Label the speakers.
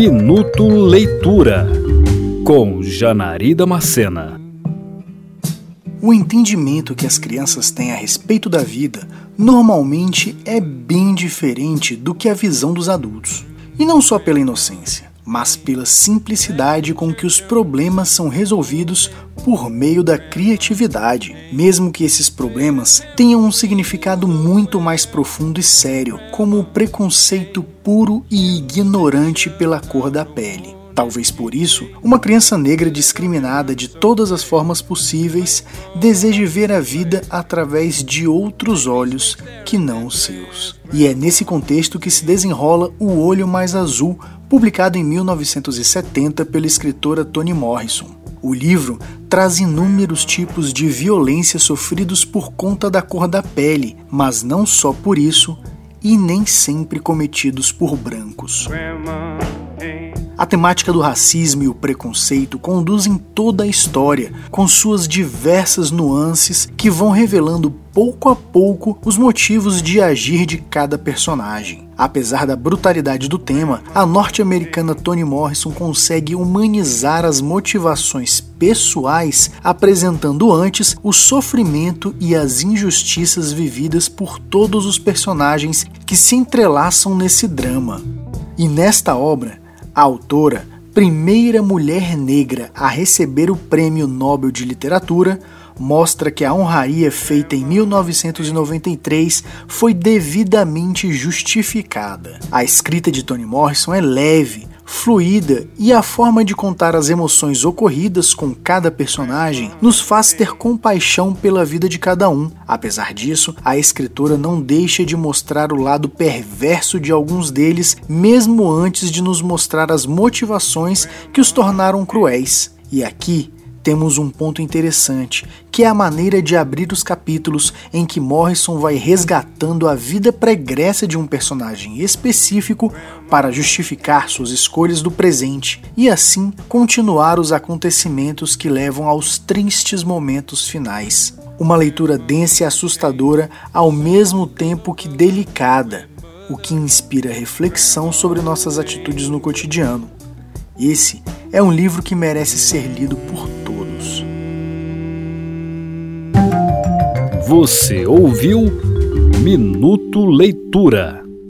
Speaker 1: Minuto Leitura com Janari Damascena.
Speaker 2: O entendimento que as crianças têm a respeito da vida normalmente é bem diferente do que a visão dos adultos. E não só pela inocência mas pela simplicidade com que os problemas são resolvidos por meio da criatividade, mesmo que esses problemas tenham um significado muito mais profundo e sério, como o preconceito puro e ignorante pela cor da pele. Talvez por isso, uma criança negra discriminada de todas as formas possíveis deseje ver a vida através de outros olhos que não os seus. E é nesse contexto que se desenrola O Olho Mais Azul, publicado em 1970 pela escritora Toni Morrison. O livro traz inúmeros tipos de violência sofridos por conta da cor da pele, mas não só por isso, e nem sempre cometidos por brancos. A temática do racismo e o preconceito conduzem toda a história, com suas diversas nuances que vão revelando pouco a pouco os motivos de agir de cada personagem. Apesar da brutalidade do tema, a norte-americana Toni Morrison consegue humanizar as motivações pessoais, apresentando antes o sofrimento e as injustiças vividas por todos os personagens que se entrelaçam nesse drama. E nesta obra, a autora, primeira mulher negra a receber o Prêmio Nobel de Literatura, mostra que a honraria feita em 1993 foi devidamente justificada. A escrita de Toni Morrison é leve, fluida e a forma de contar as emoções ocorridas com cada personagem nos faz ter compaixão pela vida de cada um. Apesar disso, a escritora não deixa de mostrar o lado perverso de alguns deles, mesmo antes de nos mostrar as motivações que os tornaram cruéis. E aqui temos um ponto interessante, que é a maneira de abrir os capítulos em que Morrison vai resgatando a vida pregressa de um personagem específico para justificar suas escolhas do presente e assim continuar os acontecimentos que levam aos tristes momentos finais. Uma leitura densa e assustadora ao mesmo tempo que delicada, o que inspira reflexão sobre nossas atitudes no cotidiano. Esse é um livro que merece ser lido por
Speaker 1: você ouviu Minuto Leitura.